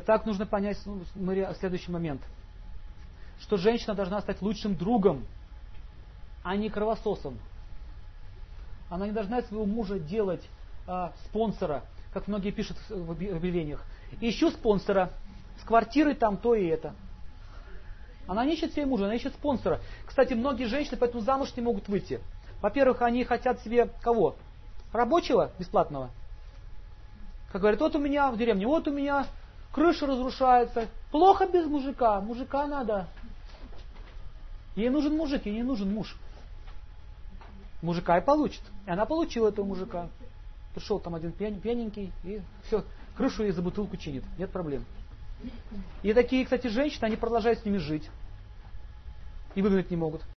Итак, нужно понять ну, следующий момент. Что женщина должна стать лучшим другом, а не кровососом. Она не должна своего мужа делать а, спонсора, как многие пишут в объявлениях. Ищу спонсора, с квартирой там то и это. Она не ищет себе мужа, она ищет спонсора. Кстати, многие женщины поэтому замуж не могут выйти. Во-первых, они хотят себе кого? Рабочего бесплатного. Как говорят, вот у меня в деревне, вот у меня крыша разрушается. Плохо без мужика, мужика надо. Ей нужен мужик, ей не нужен муж. Мужика и получит. И она получила этого мужика. Пришел там один пьяненький, и все, крышу ей за бутылку чинит. Нет проблем. И такие, кстати, женщины, они продолжают с ними жить. И выгнать не могут.